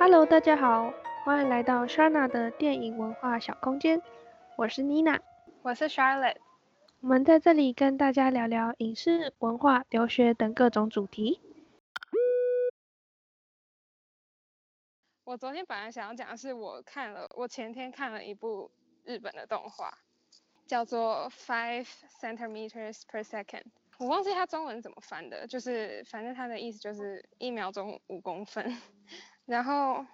Hello，大家好，欢迎来到 Shana 的电影文化小空间。我是 Nina，我是 Charlotte。我们在这里跟大家聊聊影视、文化、留学等各种主题。我昨天本来想要讲的是，我看了，我前天看了一部日本的动画，叫做 Five Centimeters per Second。我忘记它中文怎么翻的，就是反正它的意思就是一秒钟五公分。然后，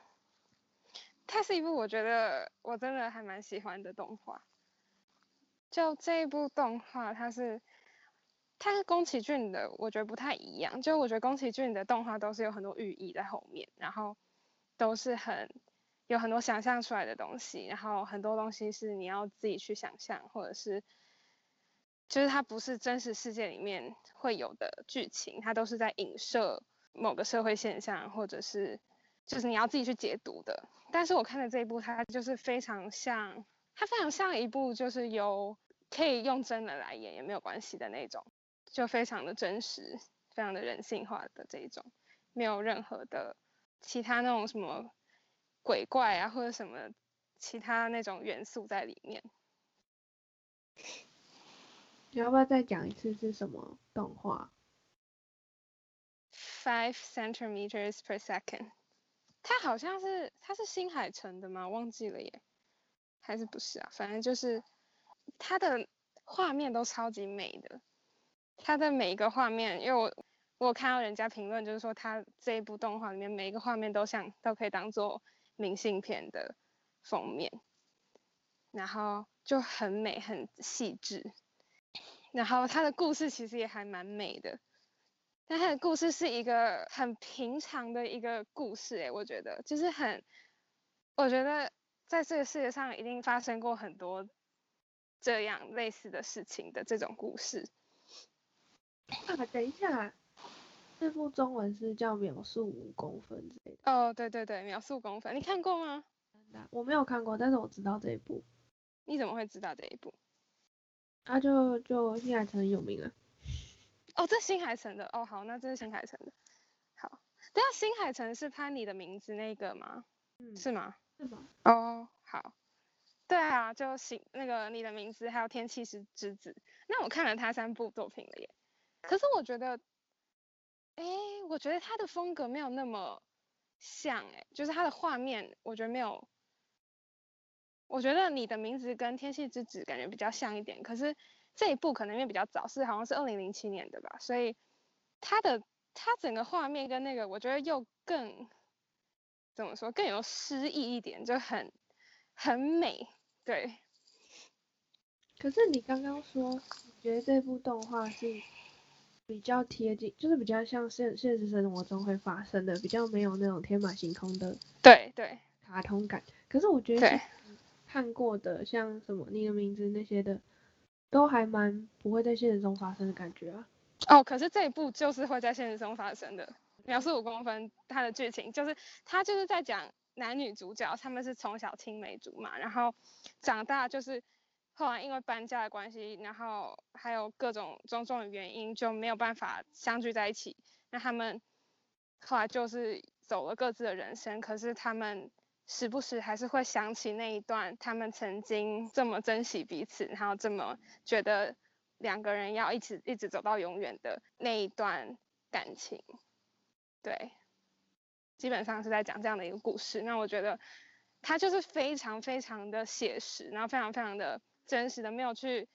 它是一部我觉得我真的还蛮喜欢的动画。就这一部动画，它是它跟宫崎骏的我觉得不太一样。就我觉得宫崎骏的动画都是有很多寓意在后面，然后都是很有很多想象出来的东西，然后很多东西是你要自己去想象，或者是。就是它不是真实世界里面会有的剧情，它都是在影射某个社会现象，或者是就是你要自己去解读的。但是我看的这一部，它就是非常像，它非常像一部就是由可以用真人来演也没有关系的那种，就非常的真实，非常的人性化的这一种，没有任何的其他那种什么鬼怪啊或者什么其他那种元素在里面。你要不要再讲一次是什么动画？Five centimeters per second，它好像是它是新海诚的吗？忘记了耶，还是不是啊？反正就是它的画面都超级美的，它的每一个画面，因为我我看到人家评论就是说，他这一部动画里面每一个画面都像都可以当做明信片的封面，然后就很美很细致。然后他的故事其实也还蛮美的，但他的故事是一个很平常的一个故事，诶，我觉得就是很，我觉得在这个世界上一定发生过很多这样类似的事情的这种故事。啊，等一下，这部中文是叫《秒速五公分》之类的。哦，对对对，《秒速五公分》，你看过吗？我没有看过，但是我知道这一部。你怎么会知道这一部？啊，就就现在很有名啊。哦，这新海诚的哦，好，那这是新海诚的。好，等下新海诚是拍你的名字那个吗？嗯，是吗？是吗？哦，好。对啊，就新那个你的名字还有天气之之子，那我看了他三部作品了耶。可是我觉得，哎，我觉得他的风格没有那么像哎，就是他的画面，我觉得没有。我觉得你的名字跟天气之子感觉比较像一点，可是这一部可能因为比较早，是好像是二零零七年的吧，所以它的它整个画面跟那个我觉得又更怎么说更有诗意一点，就很很美，对。可是你刚刚说你觉得这部动画是比较贴近，就是比较像现现实生活中会发生的，比较没有那种天马行空的对对卡通感。可是我觉得。看过的像什么你的名字那些的，都还蛮不会在现实中发生的感觉啊。哦，可是这一部就是会在现实中发生的。描述五公分，它的剧情就是他就是在讲男女主角他们是从小青梅竹马，然后长大就是后来因为搬家的关系，然后还有各种种种的原因就没有办法相聚在一起。那他们后来就是走了各自的人生，可是他们。时不时还是会想起那一段，他们曾经这么珍惜彼此，然后这么觉得两个人要一起一直走到永远的那一段感情。对，基本上是在讲这样的一个故事。那我觉得它就是非常非常的写实，然后非常非常的真实的，没有去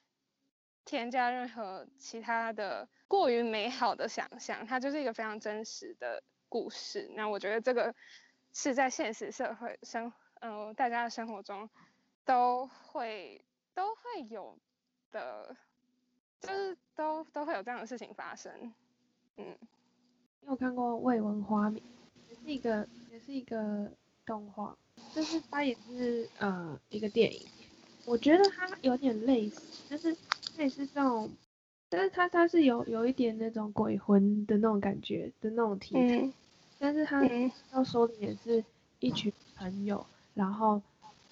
添加任何其他的过于美好的想象。它就是一个非常真实的故事。那我觉得这个。是在现实社会生，嗯，大家的生活中都会都会有的，就是都都会有这样的事情发生，嗯。你有看过《未闻花名》？也是一个也是一个动画，就是它也是呃一个电影。我觉得它有点类似，就是类似这种，但是它它是有有一点那种鬼魂的那种感觉的那种题材。但是他要说的也是一群朋友，然后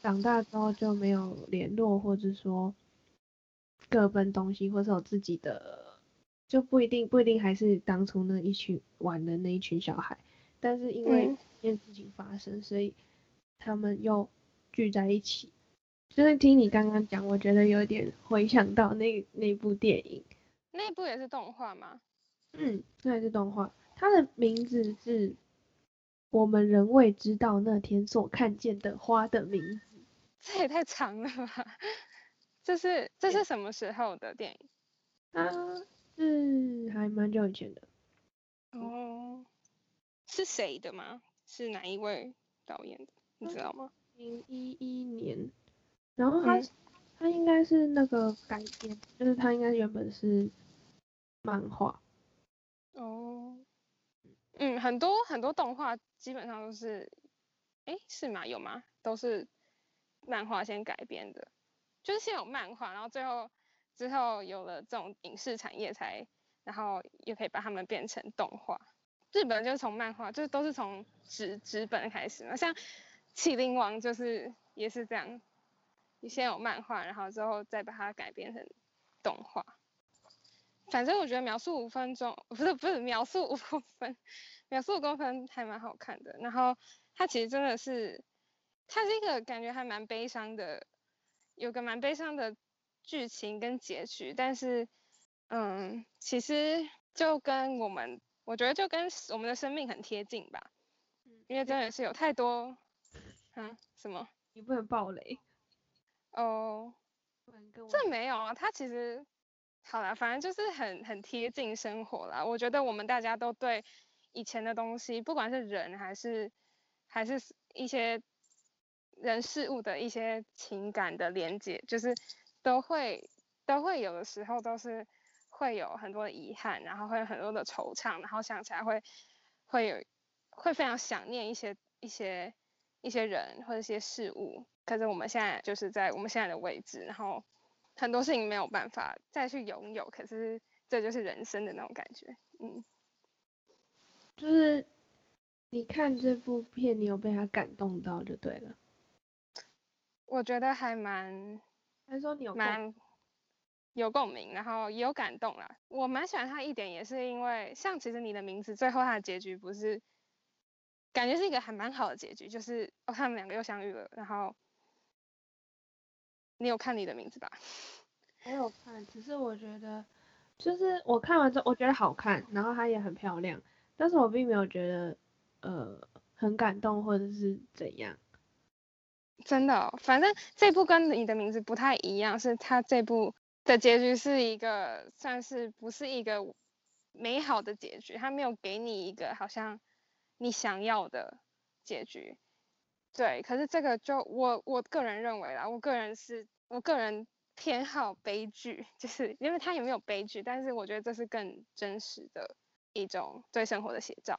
长大之后就没有联络，或者说各奔东西，或者有自己的，就不一定不一定还是当初那一群玩的那一群小孩。但是因为这件事情发生，所以他们又聚在一起。就是听你刚刚讲，我觉得有点回想到那那部电影。那部也是动画吗？嗯，那也是动画。它的名字是我们仍未知道那天所看见的花的名字。这也太长了吧？这是这是什么时候的电影？它是还蛮久以前的。哦，是谁的吗？是哪一位导演的？你知道吗？零一一年，然后他他应该是那个改编，就是他应该原本是漫画。哦，嗯，很多很多动画基本上都是，哎，是吗？有吗？都是漫画先改编的，就是先有漫画，然后最后之后有了这种影视产业才。然后又可以把它们变成动画。日本就是从漫画，就是都是从纸纸本开始嘛。像《麒麟王》就是也是这样，你先有漫画，然后之后再把它改编成动画。反正我觉得秒速五分钟不是不是秒速五公分，秒速五公分还蛮好看的。然后它其实真的是，它是一个感觉还蛮悲伤的，有个蛮悲伤的剧情跟结局，但是。嗯，其实就跟我们，我觉得就跟我们的生命很贴近吧。因为真的是有太多，嗯，什么？你不能暴雷。哦。这没有啊，它其实，好啦，反正就是很很贴近生活啦。我觉得我们大家都对以前的东西，不管是人还是还是一些人事物的一些情感的连接，就是都会都会有的时候都是。会有很多的遗憾，然后会有很多的惆怅，然后想起来会会有会非常想念一些一些一些人或者一些事物。可是我们现在就是在我们现在的位置，然后很多事情没有办法再去拥有。可是这就是人生的那种感觉，嗯。就是你看这部片，你有被他感动到就对了。我觉得还蛮，还是说你有蛮。有共鸣，然后也有感动啦。我蛮喜欢他一点，也是因为像其实你的名字最后他的结局不是，感觉是一个还蛮好的结局，就是哦他们两个又相遇了。然后你有看你的名字吧？我有看，只是我觉得就是我看完之后我觉得好看，然后它也很漂亮，但是我并没有觉得呃很感动或者是怎样。真的，反正这部跟你的名字不太一样，是它这部。的结局是一个算是不是一个美好的结局，它没有给你一个好像你想要的结局，对。可是这个就我我个人认为啦，我个人是我个人偏好悲剧，就是因为他有没有悲剧，但是我觉得这是更真实的一种对生活的写照。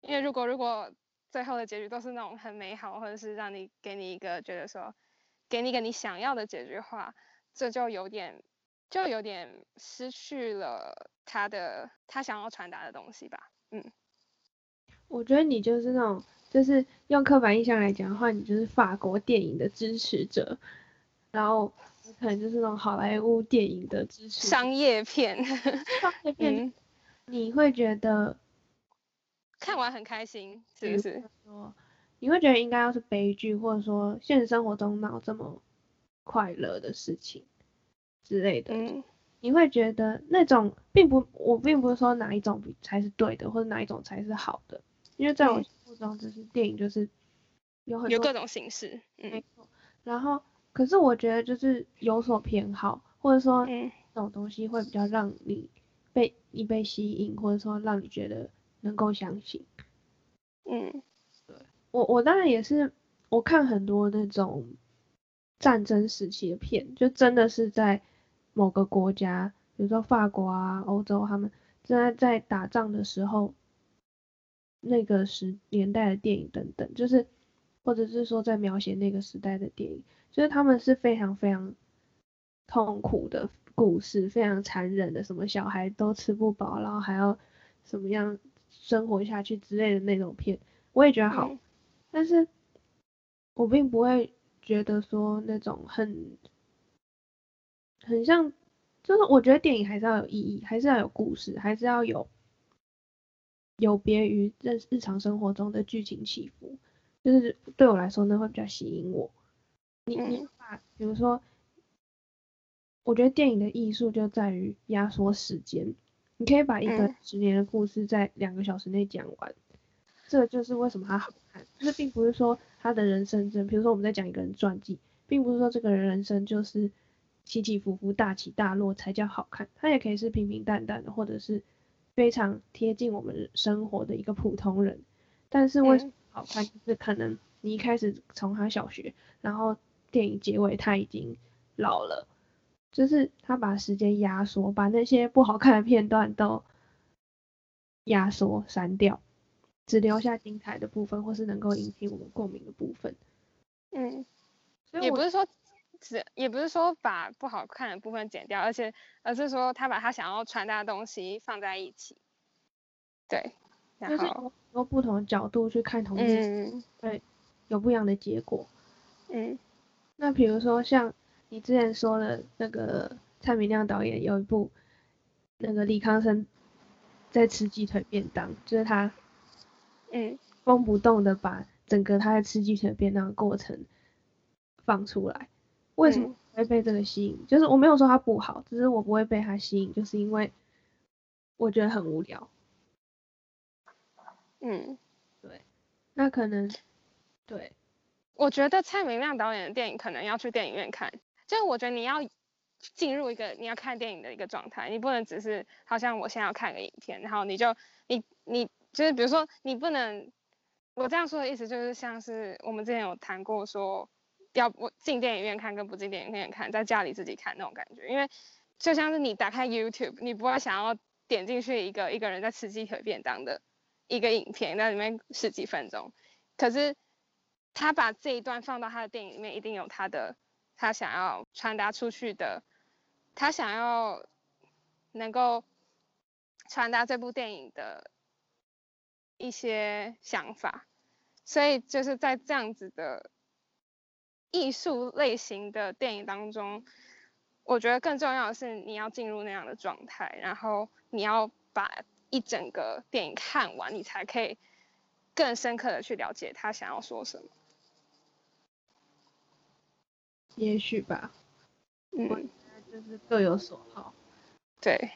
因为如果如果最后的结局都是那种很美好，或者是让你给你一个觉得说给你一个你想要的结局的话，这就有点。就有点失去了他的他想要传达的东西吧，嗯，我觉得你就是那种，就是用刻板印象来讲的话，你就是法国电影的支持者，然后可能就是那种好莱坞电影的支持商业片，商业片，你会觉得看完很开心，是不是？说你会觉得应该要是悲剧，或者说现实生活中哪有这么快乐的事情？之类的，你会觉得那种并不，我并不是说哪一种才是对的，或者哪一种才是好的，因为在我中，就是电影就是有很有各种形式，没错。然后，可是我觉得就是有所偏好，或者说这种东西会比较让你被你被吸引，或者说让你觉得能够相信。嗯，对我我当然也是，我看很多那种战争时期的片，就真的是在。某个国家，比如说法国啊、欧洲，他们正在在打仗的时候，那个时年代的电影等等，就是，或者是说在描写那个时代的电影，就是他们是非常非常痛苦的故事，非常残忍的，什么小孩都吃不饱，然后还要什么样生活下去之类的那种片，我也觉得好，但是我并不会觉得说那种很。很像，就是我觉得电影还是要有意义，还是要有故事，还是要有有别于日日常生活中的剧情起伏，就是对我来说呢会比较吸引我。你你嗯把比如说，我觉得电影的艺术就在于压缩时间，你可以把一个嗯十年的故事在两个小时内讲完，这就是为什么它好看。就是并不是说他的人生真，比如说我们在讲一个人传记，并不是说这个人人生就是起起伏伏、大起大落才叫好看，它也可以是平平淡淡的，或者是非常贴近我们生活的一个普通人。但是为什么嗯好看？就是可能你一开始从他小学，然后电影结尾他已经老了，就是他把时间压缩，把那些不好看的片段都压缩删掉，只留下精彩的部分，或是能够引起我们共鸣的部分。嗯，所以我也不是说只，也不是说把不好看的部分剪掉，而且而是说他把他想要传达的东西放在一起。对，然就是后有很多不同的角度去看同一件事，对有不一样的结果。嗯那比如说像你之前说的那个蔡明亮导演有一部，那个李康生在吃鸡腿便当，就是他嗯风不动的把整个他在吃鸡腿便当的过程放出来。为什么会被这个吸引？就是我没有说它不好，只是我不会被它吸引，就是因为我觉得很无聊。嗯，对那可能对，我觉得蔡明亮导演的电影可能要去电影院看，就是我觉得你要进入一个你要看电影的一个状态，你不能只是好像我现在要看个影片，然后你就你你就是比如说你不能，我这样说的意思就是像是我们之前有谈过说，要不进电影院看跟不进电影院看，在家里自己看那种感觉，因为就像是你打开 YouTube，你不会想要点进去一个一个人在吃鸡腿便当的一个影片，在里面十几分钟，可是他把这一段放到他的电影里面，一定有他的他想要传达出去的，他想要能够传达这部电影的一些想法，所以就是在这样子的艺术类型的电影当中，我觉得更重要的是你要进入那样的状态，然后你要把一整个电影看完，你才可以更深刻的去了解他想要说什么。也许吧，嗯，就是各有所好。对，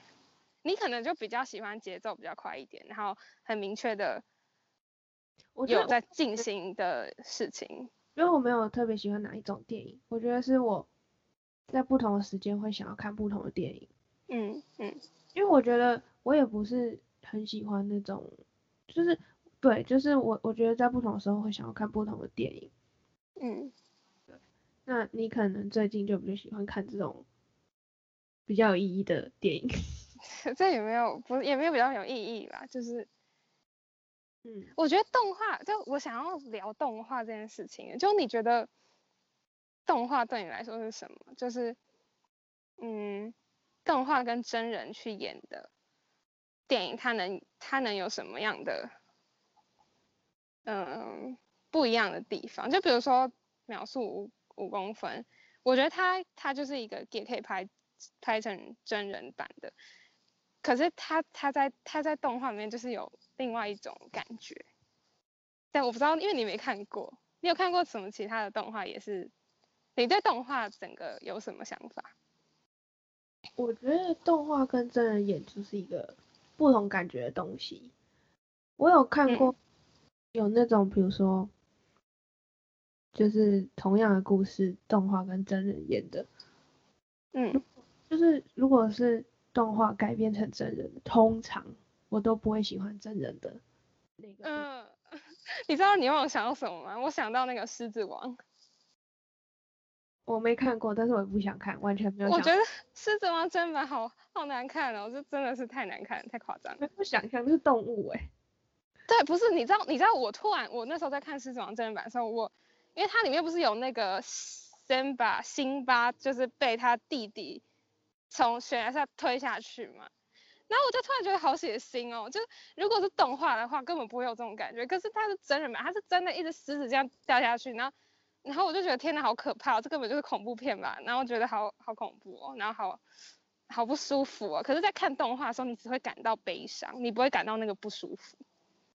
你可能就比较喜欢节奏比较快一点，然后很明确的我有在进行的事情。因为我没有特别喜欢哪一种电影，我觉得是我在不同的时间会想要看不同的电影，嗯嗯因为我觉得我也不是很喜欢那种，就是对，就是我我觉得在不同的时候会想要看不同的电影。嗯，对那你可能最近就比较喜欢看这种比较有意义的电影，这也没有不也没有比较有意义啦，就是嗯，我觉得动画，就我想要聊动画这件事情，就你觉得动画对你来说是什么？就是嗯，动画跟真人去演的电影，它能它能有什么样的嗯不一样的地方？就比如说秒速五五公分，我觉得它它就是一个也可以拍拍成真人版的，可是它它在它在动画里面就是有另外一种感觉，但我不知道，因为你没看过，你有看过什么其他的动画？也是你对动画整个有什么想法？我觉得动画跟真人演就是一个不同感觉的东西。我有看过有那种，比如说，就是同样的故事，动画跟真人演的，嗯就是如果是动画改编成真人，通常我都不会喜欢真人的那个。嗯，你知道你让我想到什么吗？我想到那个《狮子王》，我没看过，但是我也不想看，完全没有想我觉得《狮子王》真版好好难看哦，这真的是太难看，太夸张了。不想象，那是动物哎、对，不是，你知道，你知道，我突然，我那时候在看《狮子王》真人版的时候，我因为它里面不是有那个辛巴，辛巴就是被他弟弟从悬崖上推下去嘛，然后我就突然觉得好血腥哦，就如果是动画的话，根本不会有这种感觉，可是它是真人版，它是真的一只狮子这样掉下去，然后然后我就觉得天哪，好可怕、哦，这根本就是恐怖片吧，然后觉得好好恐怖哦，然后好好不舒服哦，可是，在看动画的时候，你只会感到悲伤，你不会感到那个不舒服。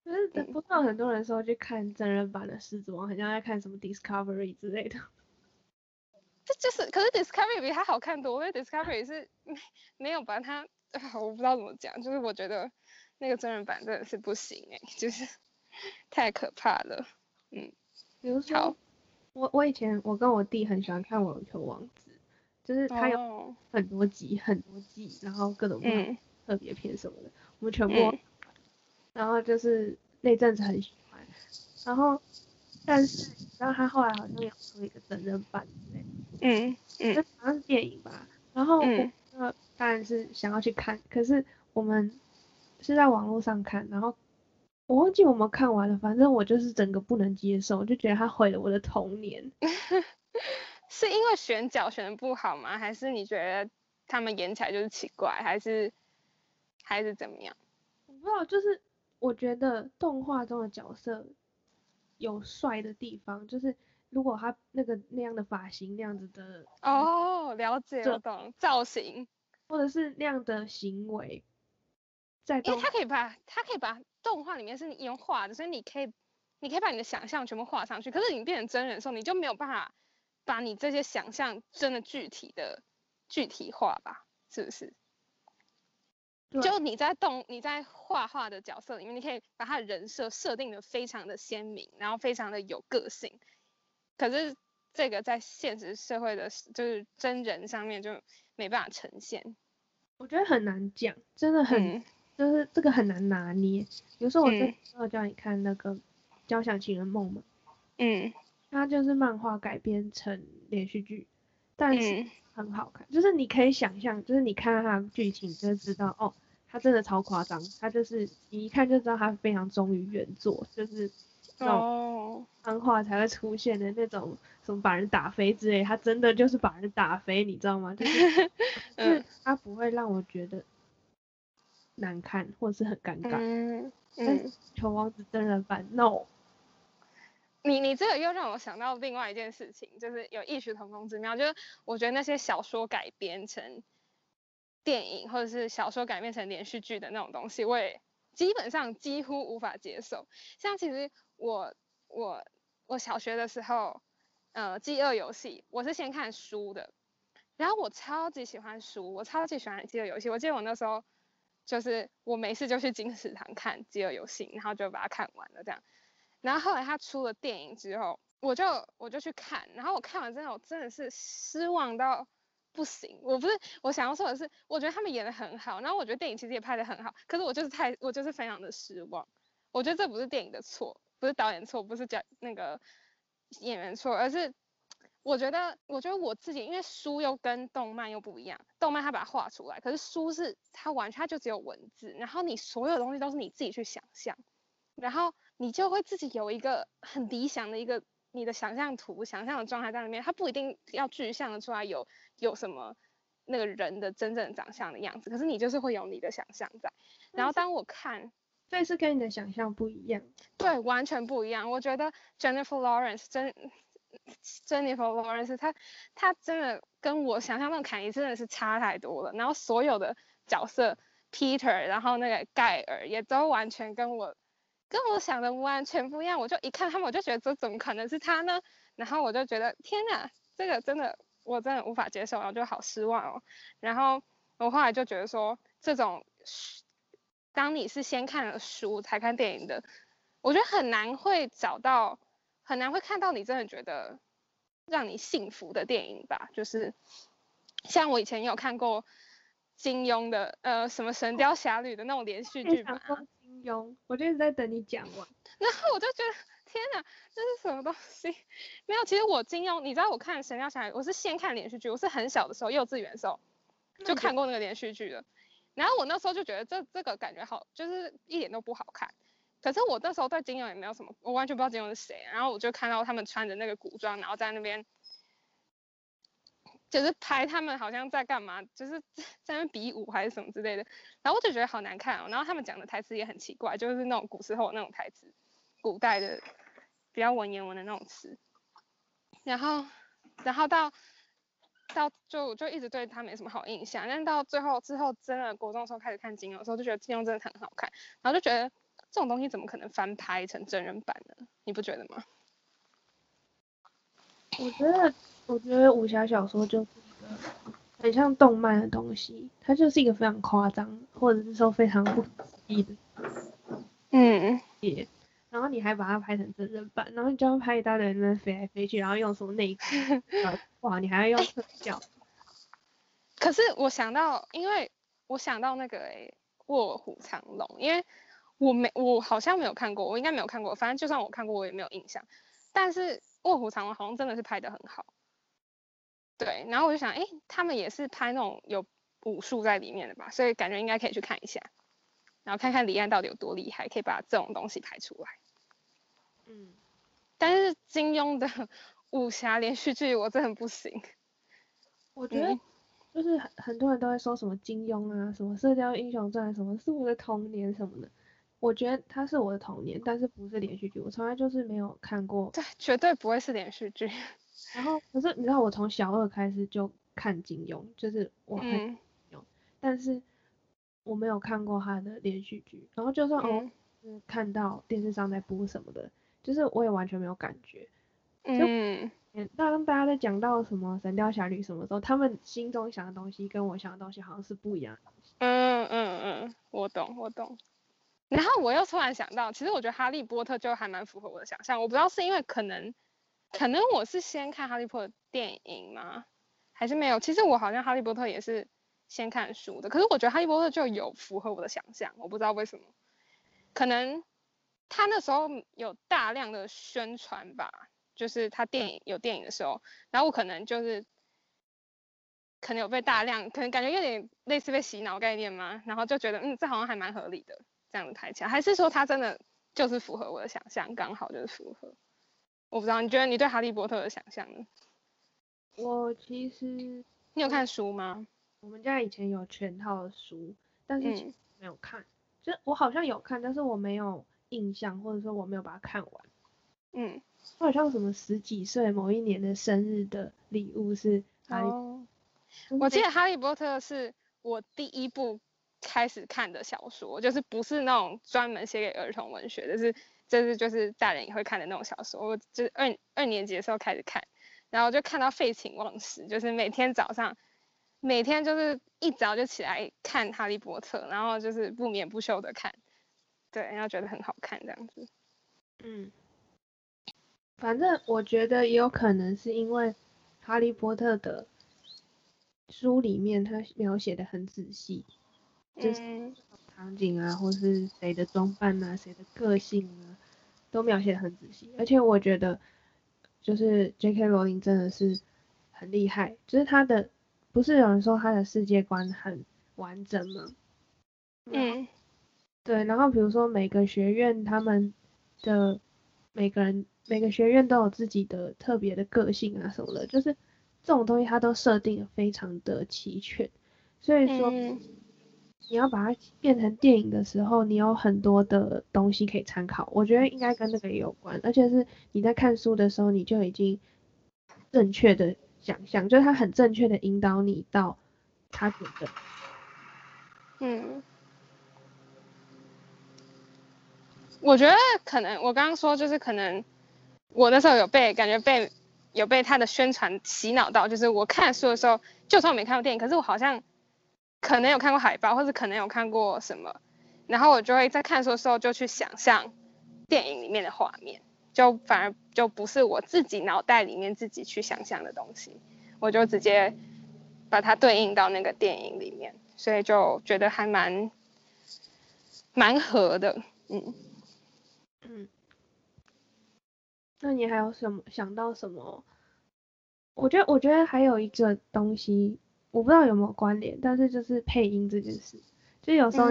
就是不知道很多人说去看真人版的《狮子王》，很像在看什么 Discovery 之类的。这就是，可是 Discovery 比它好看多，因为 Discovery 是没 没有把它，我不知道怎么讲，就是我觉得那个真人版真的是不行哎，就是太可怕了。嗯，比如说，我我以前我跟我弟很喜欢看《网球王子》，就是他有很多集很多季，然后各种特别片什么的，我们全部。然后就是那阵子很喜欢，然后但是然后他后来好像有出一个真人版之类，嗯嗯，好像是电影吧。然后我当然是想要去看，可是我们是在网络上看，然后我忘记我们看完了，反正我就是整个不能接受，就觉得他毁了我的童年。是因为选角选的不好吗？还是你觉得他们演起来就是奇怪，还是还是怎么样？我不知道，就是。我觉得动画中的角色有帅的地方，就是如果他那个那样的发型那样子的哦，了解我懂造型，或者是那样的行为，在因为他可以把他可以把动画里面是你用画的，所以你可以你可以把你的想象全部画上去。可是你变成真人的时候，你就没有办法把你这些想象真的具体的具体化吧？是不是？就你在动你在画画的角色里面，你可以把他的人设设定的非常的鲜明，然后非常的有个性。可是这个在现实社会的，就是真人上面就没办法呈现。我觉得很难讲，真的很，就是这个很难拿捏。比如说我之前叫你看那个《交响情人梦》嘛，嗯，它就是漫画改编成连续剧，但是。很好看，就是你可以想象，就是你看到它的剧情就知道，哦，它真的超夸张，它就是你一看就知道它非常忠于原作，就是那种漫画才会出现的那种什么把人打飞之类，他真的就是把人打飞，你知道吗？就是 是它不会让我觉得难看或者是很尴尬。嗯嗯。球王子真人版，no。你你这个又让我想到另外一件事情，就是有异曲同工之妙。就是我觉得那些小说改编成电影，或者是小说改编成连续剧的那种东西，我也基本上几乎无法接受。像其实我我我小学的时候，呃，饥饿游戏我是先看书的，然后我超级喜欢书，我超级喜欢饥饿游戏。我记得我那时候就是我没事就去金石堂看饥饿游戏，然后就把它看完了这样。然后后来他出了电影之后，我就我就去看，然后我看完之后，我真的是失望到不行。我不是我想要说的是，我觉得他们演的很好，然后我觉得电影其实也拍的很好，可是我就是太我就是非常的失望。我觉得这不是电影的错，不是导演错，不是讲那个演员错，而是我觉得我觉得我自己，因为书又跟动漫又不一样，动漫它把它画出来，可是书是它完全它就只有文字，然后你所有东西都是你自己去想象，然后。你就会自己有一个很理想的一个你的想象图、想象的状态在里面，它不一定要具象的出来有有什么那个人的真正长相的样子，可是你就是会有你的想象在。然后当我看，这是跟你的想象不一样，对，完全不一样。我觉得 Jennifer Lawrence 真 Jennifer Lawrence 她她真的跟我想象那种凯莉真的是差太多了。然后所有的角色 Peter，然后那个盖尔也都完全跟我。跟我想的完全不一样，我就一看他们，我就觉得这怎么可能是他呢？然后我就觉得天哪，这个真的我真的无法接受，然后就好失望哦。然后我后来就觉得说，这种当你是先看了书才看电影的，我觉得很难会找到，很难会看到你真的觉得让你幸福的电影吧。就是像我以前有看过金庸的呃什么《神雕侠侣》的那种连续剧嘛。我就一直在等你讲完，然后我就觉得天哪，这是什么东西？没有，其实我金庸，你知道我看《神雕侠侣》，我是先看连续剧，我是很小的时候，幼稚园的时候就看过那个连续剧的。然后我那时候就觉得这这个感觉好，就是一点都不好看。可是我那时候对金庸也没有什么，我完全不知道金庸是谁。然后我就看到他们穿着那个古装，然后在那边。就是拍他们好像在干嘛，就是 在那比武还是什么之类的，然后我就觉得好难看哦。然后他们讲的台词也很奇怪，就是那种古时候那种台词，古代的比较文言文的那种词。然后，然后到到就就一直对他没什么好印象。但到最后之后，真的国中的时候开始看金庸的时候，就觉得金庸真的很好看，然后就觉得这种东西怎么可能翻拍成真人版呢？你不觉得吗？我觉得，我觉得武侠小说就是一个很像动漫的东西，它就是一个非常夸张，或者是说非常不可思议的嗯，也。然后你还把它拍成真人版，然后你就要拍一大堆人在飞来飞去，然后用什么内裤，哇，你还要用特效。可是我想到，因为我想到那个诶，《卧虎藏龙》，因为我没，我好像没有看过，我应该没有看过，反正就算我看过，我也没有印象。但是《卧虎藏龙》好像真的是拍的很好，对。然后我就想，哎，他们也是拍那种有武术在里面的吧，所以感觉应该可以去看一下，然后看看李安到底有多厉害，可以把这种东西拍出来。嗯，但是金庸的武侠连续剧我真的不行。我觉得就是很很多人都会说什么金庸啊，什么《射雕英雄传》，什么是我的童年什么的。我觉得它是我的童年，但是不是连续剧，我从来就是没有看过。对，绝对不会是连续剧。然后可是你知道，我从小二开始就看金庸，就是我很金庸，但是我没有看过他的连续剧。然后就算我看到电视上在播什么的。就是我也完全没有感觉，嗯，当大家在讲到什么《神雕侠侣》什么时候，他们心中想的东西跟我想的东西好像是不一样的。嗯嗯嗯，我懂我懂。然后我又突然想到，其实我觉得《哈利波特》就还蛮符合我的想象。我不知道是因为可能，可能我是先看《哈利波特》电影吗？还是没有？其实我好像《哈利波特》也是先看书的。可是我觉得《哈利波特》就有符合我的想象，我不知道为什么，可能。他那时候有大量的宣传吧，就是他电影有电影的时候，然后我可能就是可能有被大量，可能感觉有点类似被洗脑概念嘛，然后就觉得嗯，这好像还蛮合理的，这样子拍起来，还是说他真的就是符合我的想象，刚好就是符合。我不知道，你觉得你对哈利波特的想象呢？我其实你有看书吗？我们家以前有全套的书，但是没有看，就我好像有看，但是我没有。印象，或者说我没有把它看完。嗯，好像什么十几岁某一年的生日的礼物是哈利。我记得《哈利波特》是我第一部开始看的小说，就是不是那种专门写给儿童文学的，是这是就是大人也会看的那种小说。我就是二二年级的时候开始看，然后就看到废寝忘食，就是每天早上每天就是一早就起来看《哈利波特》，然后就是不眠不休的看。对，然后觉得很好看这样子。嗯，反正我觉得也有可能是因为《哈利波特》的书里面他描写的很仔细，就是场景啊，或是谁的装扮啊，谁的个性啊，都描写的很仔细。而且我觉得，就是 J.K. 罗琳真的是很厉害，就是他的，不是有人说他的世界观很完整吗？嗯。对，然后比如说每个学院他们的每个人每个学院都有自己的特别的个性啊什么的，就是这种东西它都设定的非常的齐全，所以说你要把它变成电影的时候，你有很多的东西可以参考，我觉得应该跟这个也有关，而且是你在看书的时候你就已经正确的想象，就是它很正确的引导你到他觉得，嗯。我觉得可能我刚刚说就是可能我那时候有被感觉被有被他的宣传洗脑到，就是我看书的时候，就算我没看过电影，可是我好像可能有看过海报，或者可能有看过什么，然后我就会在看书的时候就去想象电影里面的画面，就反而就不是我自己脑袋里面自己去想象的东西，我就直接把它对应到那个电影里面，所以就觉得还蛮蛮合的，嗯。嗯，那你还有什么想到什么？我觉得，我觉得还有一个东西，我不知道有没有关联，但是就是配音这件事，就有时候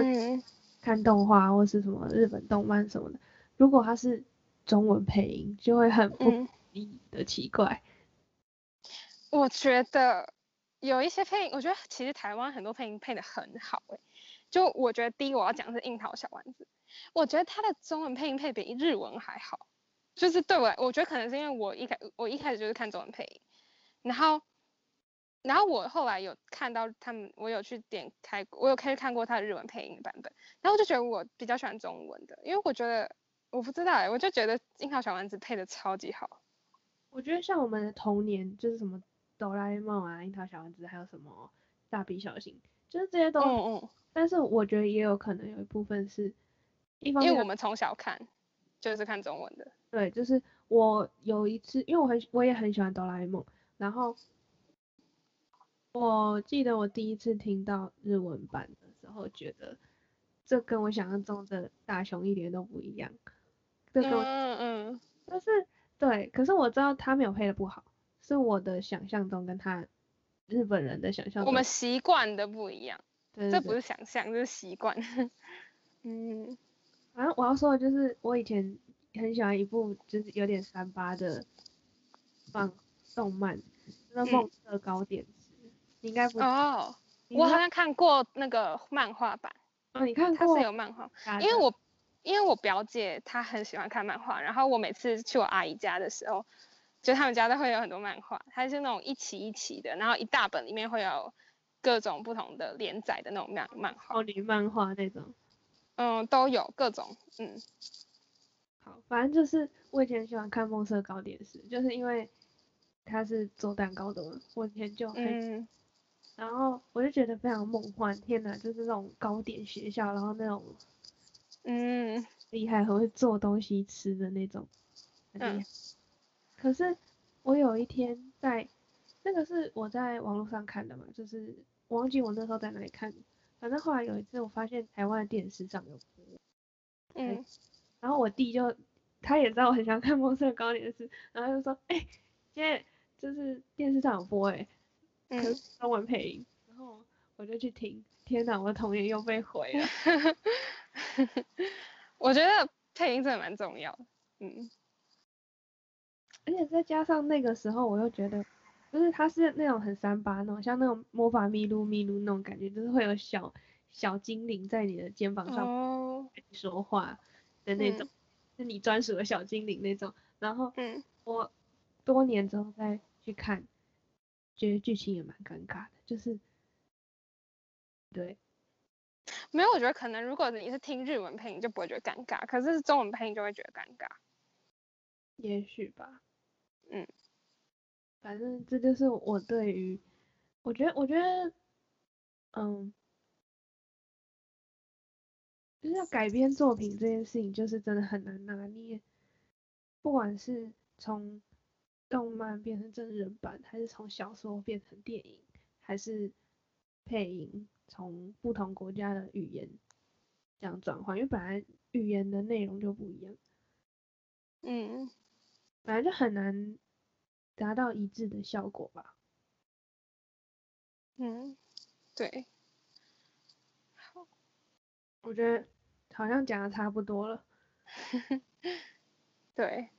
看动画或是什么日本动漫什么的，如果它是中文配音，就会很不理的奇怪。我觉得有一些配音，我觉得其实台湾很多配音配的很好诶。就我觉得第一我要讲的是樱桃小丸子。我觉得它的中文配音配比日文还好，就是对我，我觉得可能是因为我一开我一开始就是看中文配音，然后然后我后来有看到他们，我有去点开，我有开始看过他的日文配音版本，然后我就觉得我比较喜欢中文的，因为我觉得我不知道哎，我就觉得樱桃小丸子配的超级好。我觉得像我们的童年就是什么哆啦 A 梦啊、樱桃小丸子，还有什么蜡笔小新，就是这些都，嗯嗯，但是我觉得也有可能有一部分是，一方面因为我们从小看就是看中文的，对，就是我有一次，因为我很我也很喜欢哆啦 A 梦，然后我记得我第一次听到日文版的时候，觉得这跟我想象中的大雄一点都不一样，这跟我嗯嗯，但是对，可是我知道他没有配的不好，是我的想象中跟他日本人的想象中，我们习惯的不一样，这不是想象，这是习惯。嗯。反正我要说的就是，我以前很喜欢一部就是有点三八的放动漫，叫梦色糕点师》，你应该不，哦，我好像看过那个漫画版，哦，你看过它是？有漫画，因为我因为我表姐她很喜欢看漫画，然后我每次去我阿姨家的时候，就他们家都会有很多漫画，它是那种一期一期的，然后一大本里面会有各种不同的连载的那种漫漫画，少女漫画那种。嗯，都有各种，嗯好，反正就是我以前喜欢看《梦色糕点师》，就是因为他是做蛋糕的嘛，我以前就很嗯。然后我就觉得非常梦幻，天哪，就是那种糕点学校，然后那种嗯。厉害，很会做东西吃的那种，很厉嗯。可是我有一天在，那个是我在网络上看的嘛，就是我忘记我那时候在哪里看的，反正后来有一次我发现台湾的电视上有播，嗯然后我弟就他也知道我很喜欢看《梦色高点师》，然后就说，哎、现在就是电视上有播哎、可嗯是中文配音，然后我就去听，天哪，我的童年又被毁了。我觉得配音真的蛮重要的，嗯 而且再加上那个时候，我又觉得，就是他是那种很三八那种，像那种魔法咪噜咪噜那种感觉，就是会有小小精灵在你的肩膀上说话的那种，是你专属的小精灵那种。然后嗯我多年之后再去看，觉得剧情也蛮尴尬的，就是对，没有，我觉得可能如果你是听日文配音就不会觉得尴尬，可是中文配音就会觉得尴尬。也许吧。嗯，反正这就是我对于，我觉得，我觉得，嗯，就是要改编作品这件事情，就是真的很难拿捏。不管是从动漫变成真人版，还是从小说变成电影，还是配音从不同国家的语言这样转换，因为本来语言的内容就不一样。嗯本来就很难达到一致的效果吧。嗯，对，我觉得好像讲的差不多了。对，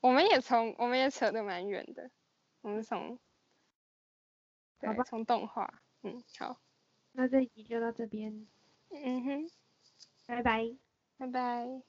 我们也从我们也扯得蛮远的，我们从对好吧从动画，嗯好，那这一集就到这边，嗯哼，拜拜。拜拜。